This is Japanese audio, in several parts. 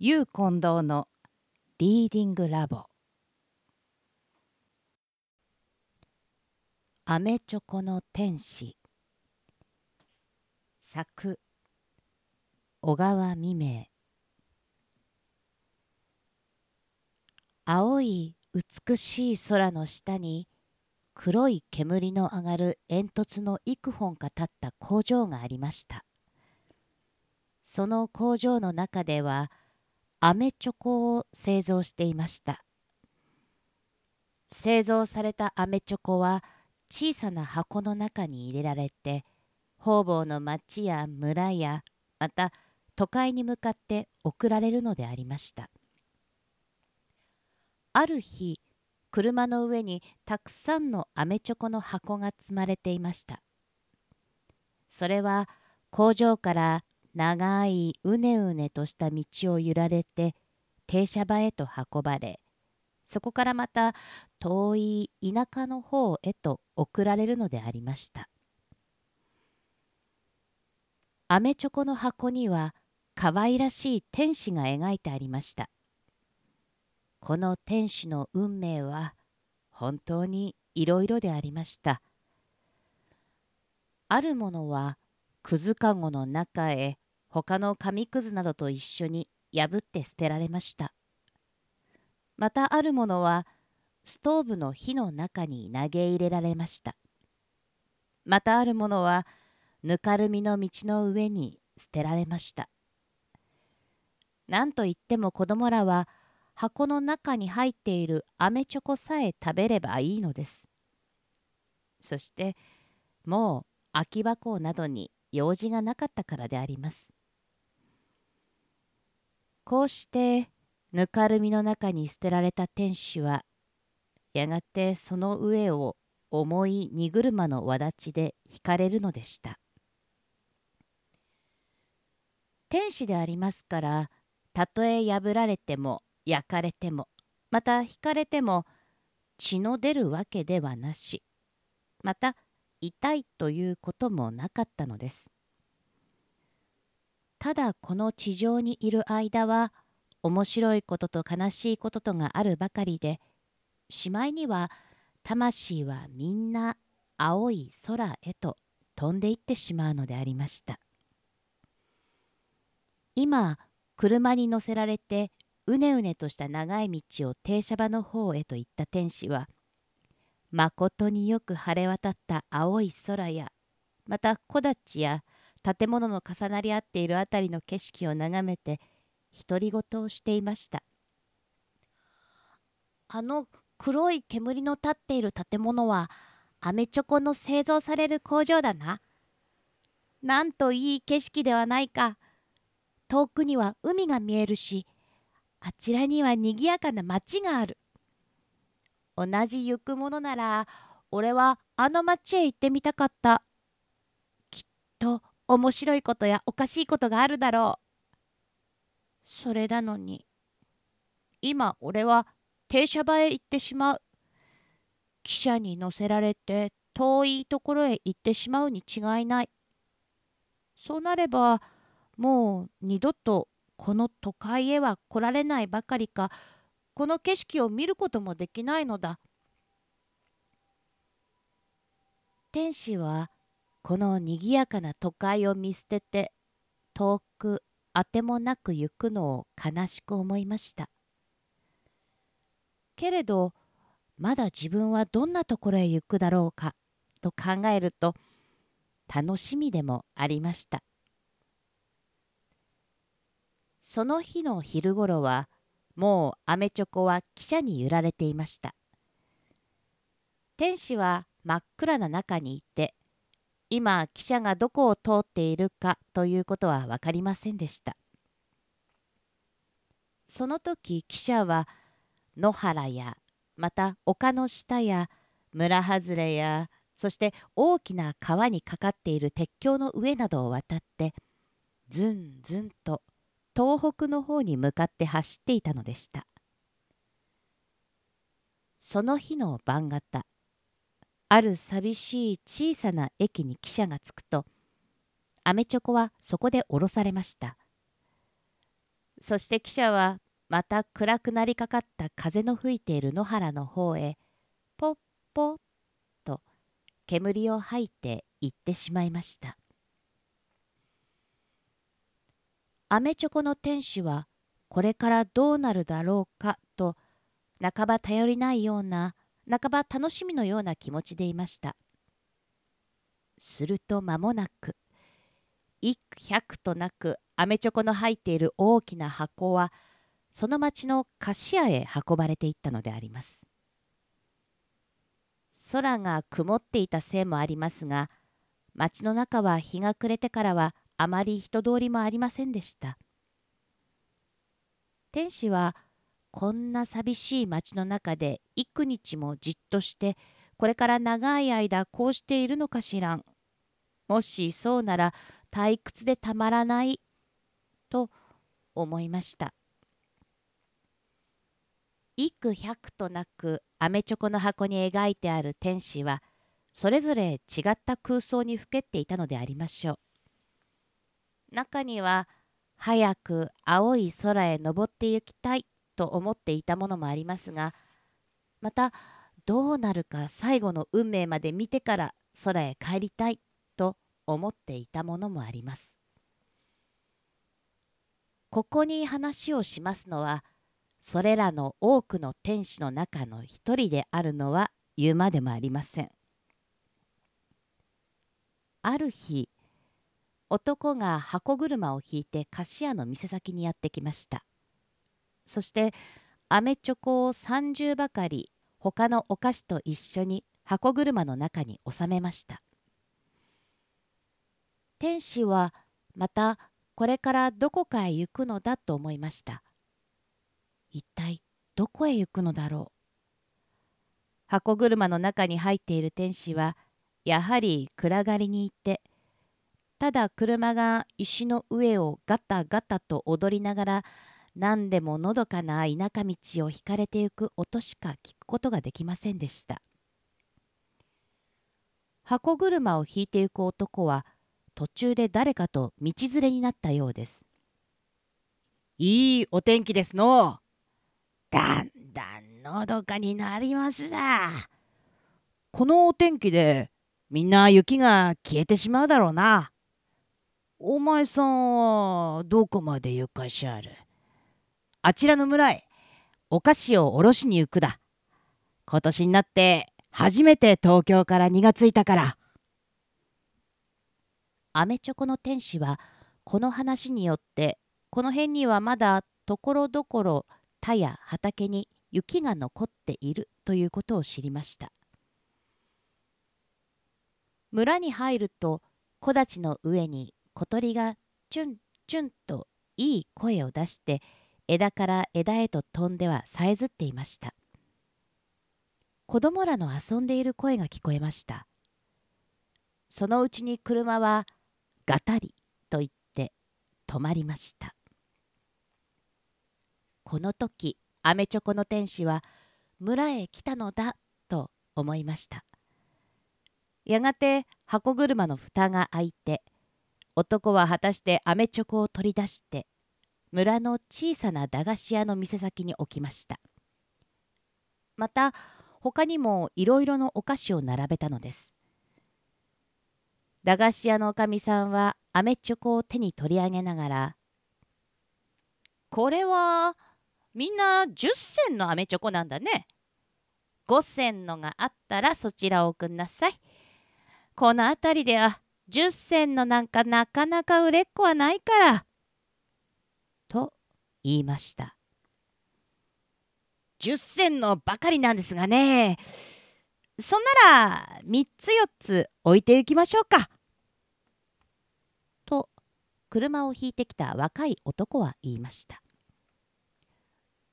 ゆう近藤のリーディングラボ。アメチョコの天使。作。小川未明。青い美しい空の下に黒い煙の上がる煙突の幾本か立った工場がありました。その工場の中ではアメチョコを製造していました。製造されたアメチョコは小さな箱の中に入れられて方々の町や村やまた都会に向かって送られるのでありました。ある日車の上にたくさんのアメチョコの箱が積まれていました。それは工場から長いうねうねとした道を揺られて停車場へと運ばれそこからまた遠い田舎の方へと送られるのでありました。アメチョコの箱には可愛らしい天使が描いてありました。この天使の運命は本当にいろいろでありました。あるものはくずかごの中へ他の紙くずなどと一緒に破って捨てられました。またあるものはストーブの火の中に投げ入れられました。またあるものはぬかるみの道の上に捨てられました。何といっても子供らは箱の中に入っているアメチョコさえ食べればいいのです。そしてもう空き箱などに用事がなかったからであります。こうしてぬかるみの中に捨てられた天使はやがてその上を重い荷車の輪立ちで引かれるのでした。天使でありますからたとえ破られても焼かれてもまた引かれても血の出るわけではなしまた痛いということもなかったのです。ただこの地上にいる間は面白いことと悲しいこととがあるばかりでしまいには魂はみんな青い空へと飛んでいってしまうのでありました。今車に乗せられてうねうねとした長い道を停車場の方へと行った天使はまことによく晴れ渡った青い空やまた木立や建物の重なり合っている辺りの景色を眺めて独り言をしていました。あの黒い煙の立っている建物はアメチョコの製造される工場だな。なんといい景色ではないか。遠くには海が見えるしあちらにはにぎやかな町がある。同じ行くものなら俺はあの町へ行ってみたかった。きっと面白いことやおかしいことがあるだろう。それなのに今俺は停車場へ行ってしまう。汽車に乗せられて遠いところへ行ってしまうに違いない。そうなればもう二度とこの都会へは来られないばかりか。この景色を見ることもできないのだ。天使はこのにぎやかな都会を見捨てて遠くあてもなく行くのを悲しく思いました。けれどまだ自分はどんなところへ行くだろうかと考えると楽しみでもありました。その日の昼ごろはもうアメチョコは汽車に揺られていました。天使は真っ暗な中にいて今汽車がどこを通っているかということは分かりませんでした。その時汽車は野原やまた丘の下や村外れやそして大きな川にかかっている鉄橋の上などを渡ってずんずんと東北の方に向かって走っていたのでした。その日の晩方ある寂しい小さな駅に汽車が着くとアメチョコはそこで降ろされました。そして記者はまた暗くなりかかった風の吹いている野原の方へポッポッと煙を吐いて行ってしまいました。アメチョコの天使はこれからどうなるだろうかと半ば頼りないような半ば楽しみのような気持ちでいました。すると間もなく一百となくアメチョコの入っている大きな箱はその町の菓子屋へ運ばれていったのであります。空が曇っていたせいもありますが町の中は日が暮れてからはあまり人通りもありませんでした。天使はこんな寂しい町の中で幾日もじっとしてこれから長い間こうしているのかしらん。もしそうなら退屈でたまらないと思いました。幾百となくアメチョコの箱に描いてある天使はそれぞれ違った空想にふけっていたのでありましょう。中には早く青い空へ登って行きたい。と思っていたものもありますがまたどうなるか最後の運命まで見てから空へ帰りたいと思っていたものもあります。ここに話をしますのはそれらの多くの天使の中の一人であるのは言うまでもありません。ある日男が箱車を引いて菓子屋の店先にやってきました。そしてアメチョコを30ばかり他のお菓子と一緒に箱車の中に収めました。天使はまたこれからどこかへ行くのだと思いました。一体どこへ行くのだろう。箱車の中に入っている天使はやはり暗がりに行ってただ車が石の上をガタガタと踊りながら何でものどかな田舎道を引かれてゆく音しか聞くことができませんでした箱車を引いてゆく男は途中で誰かと道連れになったようです。いいお天気ですの。だんだんのどかになりますな。このお天気でみんな雪が消えてしまうだろうな。お前さんはどこまで行かしゃる？あちらの村へお菓子をおろしに行くだ。今年になって初めて東京から荷がついたから。アメチョコの天使はこの話によってこの辺にはまだところどころ田や畑に雪が残っているということを知りました村に入ると木立の上に小鳥がチュンチュンといい声を出して枝から枝へと飛んではさえずっていました。子供らの遊んでいる声が聞こえました。そのうちに車はがたりと言って止まりました。この時アメチョコの天使は村へ来たのだと思いました。やがて箱車の蓋が開いて男は果たしてアメチョコを取り出して村の小さな駄菓子屋の店先に置きましたまた他にもいろいろのお菓子を並べたのです駄菓子屋のおかみさんはアメチョコを手に取り上げながら「これはみんな10銭のアメチョコなんだね。5銭のがあったらそちらを送んなさい。この辺りでは10銭のなんかなかなか売れっ子はないから。」と言いました。10銭のばかりなんですがね。そんなら3つ4つ置いていきましょうか。と車を引いてきた若い男は言いました。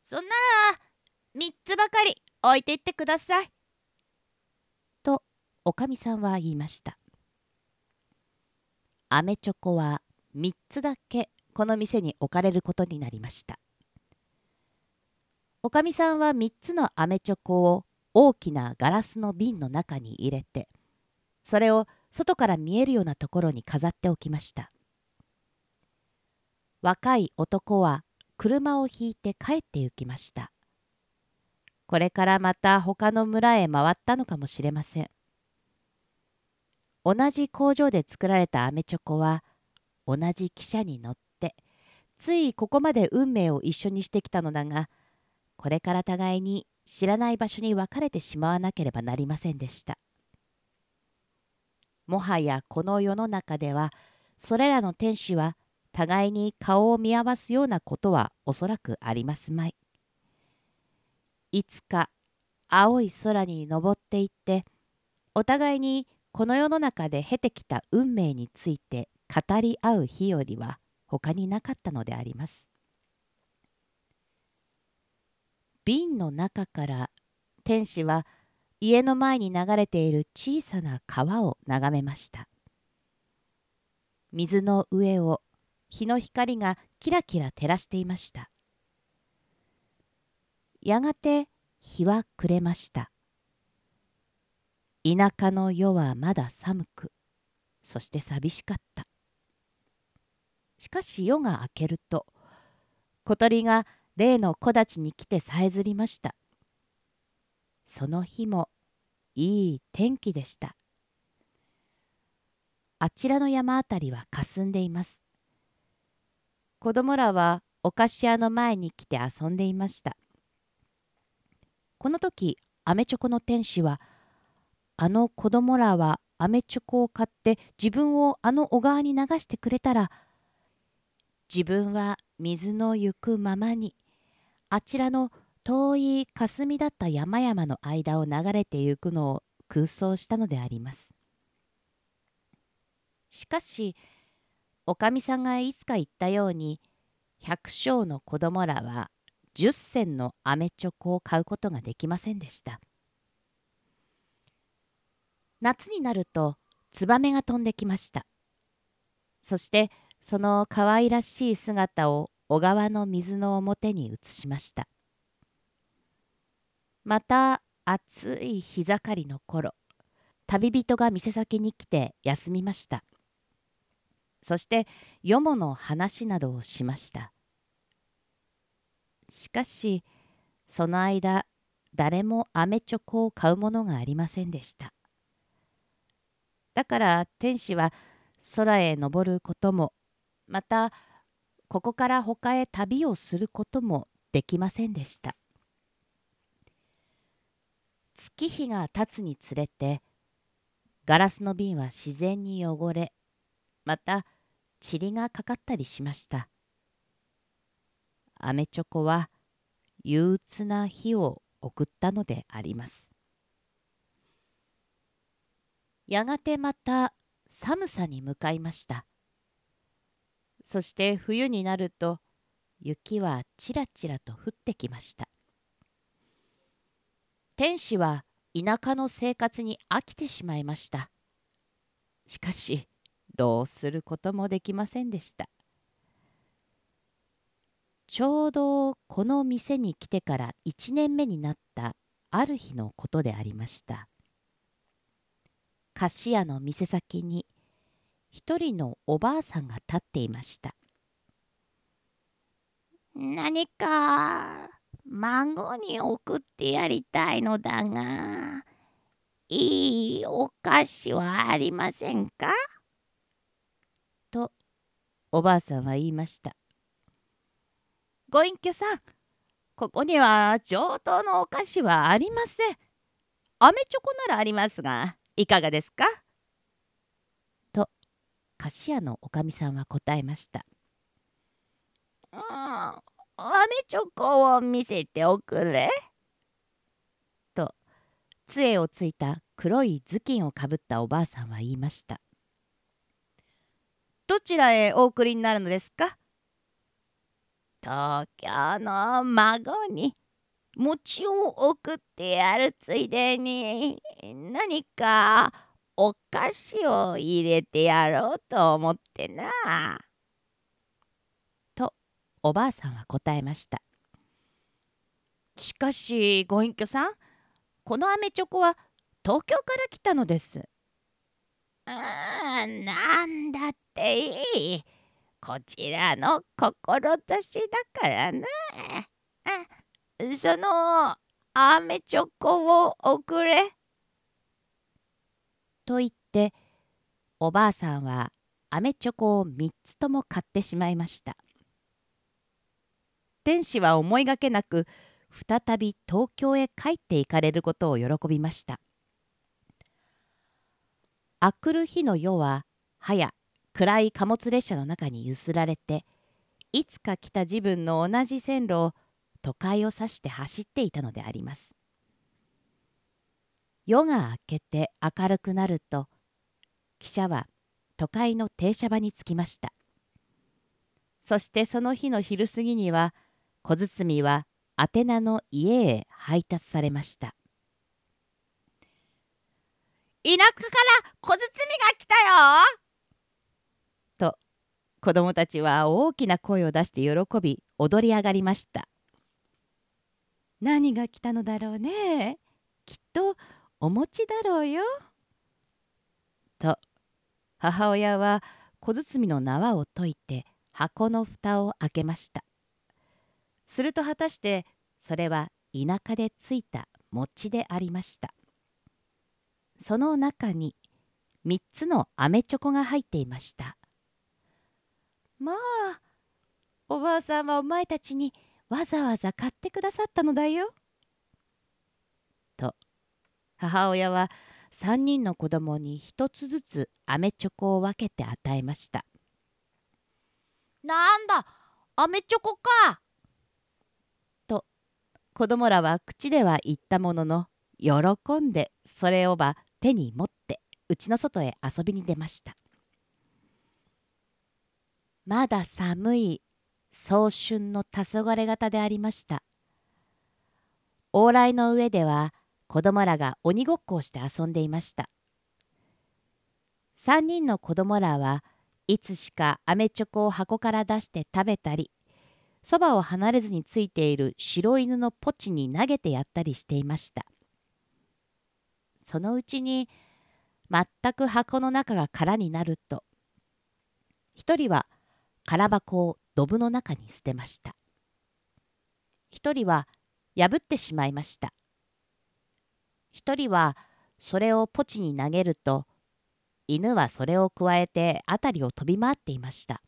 そんなら3つばかり置いていってください。とおかみさんは言いました。アメチョコは3つだけこの店に置かれることになりました。おかみさんは3つのアメチョコを大きなガラスの瓶の中に入れてそれを外から見えるようなところに飾っておきました若い男は車を引いて帰って行きました。これからまた他の村へ回ったのかもしれません。同じ工場で作られたアメチョコは同じ汽車に乗ってついここまで運命を一緒にしてきたのだがこれから互いに知らない場所に別れてしまわなければなりませんでした。もはやこの世の中ではそれらの天使は互いに顔を見合わすようなことはおそらくありますまい。いつか青い空に登っていってお互いにこの世の中で経てきた運命について語り合う日よりは他になかったのであります。瓶の中から天使は家の前に流れている小さな川を眺めました。水の上を日の光がキラキラ照らしていました。やがて日は暮れました。田舎の夜はまだ寒く、そして寂しかった。しかし夜が明けると、小鳥が例の木立に来てさえずりました。その日もいい天気でした。あちらの山あたりはかすんでいます。子供らはお菓子屋の前に来て遊んでいました。この時、アメチョコの天使はあの子供らはアメチョコを買って自分をあの小川に流してくれたら自分は水の行くままにあちらの遠い霞だった山々の間を流れてゆくのを空想したのであります。しかしおかみさんがいつか言ったように百姓の子供らは10銭のアメチョコを買うことができませんでした。夏になるとツバメが飛んできましたそしてその可愛らしい姿を小川の水の表に移しました。また暑い日盛りの頃旅人が店先に来て休みました。そしてよもの話などをしました。しかしその間誰もアメチョコを買うものがありませんでした。だから天使は空へ登ることもまたここから他へ旅をすることもできませんでした。月日が経つにつれてガラスの瓶は自然に汚れまた塵がかかったりしました。アメチョコは憂鬱な日を送ったのであります。やがてまた寒さに向かいました。そして冬になると雪はちらちらと降ってきました。天使は田舎の生活に飽きてしまいました。しかしどうすることもできませんでした。ちょうどこの店に来てから1年目になったある日のことでありました。菓子屋の店先に一人のおばあさんが立っていました何か孫に送ってやりたいのだがいいお菓子はありませんか？とおばあさんは言いましたご隠居さんここには上等のお菓子はありません。飴チョコならありますがいかがですか？と菓子屋のおかみさんは答えました「うんあめチョコを見せておくれ」と杖をついた黒い頭巾をかぶったおばあさんは言いました「どちらへお送りになるのですか?」東京の孫に餅を送ってやるついでに何かお菓子を入れてやろうと思ってな。とおばあさんは答えました。しかしご隠居さんこのアメチョコは東京から来たのです。ああなんだっていい。こちらの志だからな。あそのアメチョコを送れ。と言っておばあさんはアメチョコを3つとも買ってしまいました。天使は思いがけなく再び東京へ帰って行かれることを喜びました。あくる日の夜ははや暗い貨物列車の中にゆすられていつか来た自分の同じ線路を都会を指して走っていたのであります。夜が明けて明るくなると汽車は都会の停車場に着きました。そしてその日の昼過ぎには小包は宛名の家へ配達されました。田舎から小包が来たよ！と子供たちは大きな声を出して喜び踊り上がりました。何が来たのだろうね。きっとお餅だろうよ。と母親は小包の縄を解いて箱の蓋を開けました。すると果たしてそれは田舎でついた餅でありました。その中に3つの飴チョコが入っていました。まあおばあさんはお前たちにわざわざ買ってくださったのだよ。と母親は3人の子供に1つずつ飴チョコを分けて与えました。なんだ飴チョコか。と子供らは口では言ったものの喜んでそれをば手に持って家の外へ遊びに出ました。まだ寒い早春の黄昏型でありました。往来の上では子供らが鬼ごっこをして遊んでいました。3人の子供らはいつしかアメチョコを箱から出して食べたりそばを離れずについている白犬のポチに投げてやったりしていました。そのうちに全く箱の中が空になると一人は空箱をドブの中に捨てました。一人は破ってしまいました。一人はそれをポチに投げると犬はそれをくわえて辺りを飛び回っていました。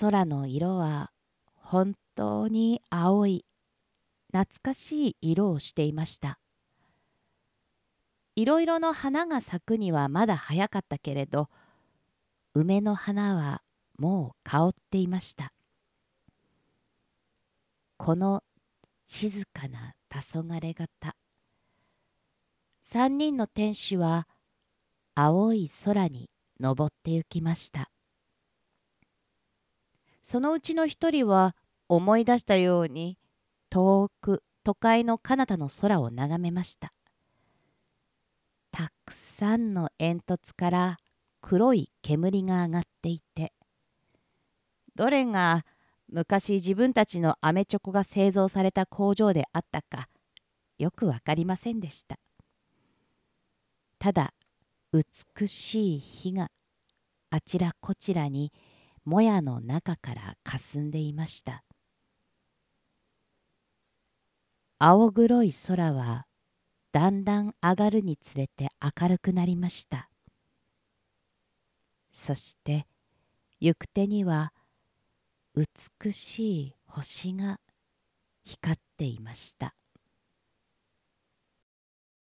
空の色は本当に青い懐かしい色をしていました。いろいろの花が咲くにはまだ早かったけれど梅の花はもう香っていました。この静かな黄昏型。三人の天使は青い空に登ってゆきました。そのうちの一人は思い出したように遠く都会の彼方の空を眺めました。たくさんの煙突から黒い煙が上がっていてどれが昔自分たちのアメチョコが製造された工場であったかよく分かりませんでした。ただ美しい火があちらこちらにもやの中からかすんでいました。青黒い空はだんだん上がるにつれて明るくなりました。そして行く手には美しい星が光っていました。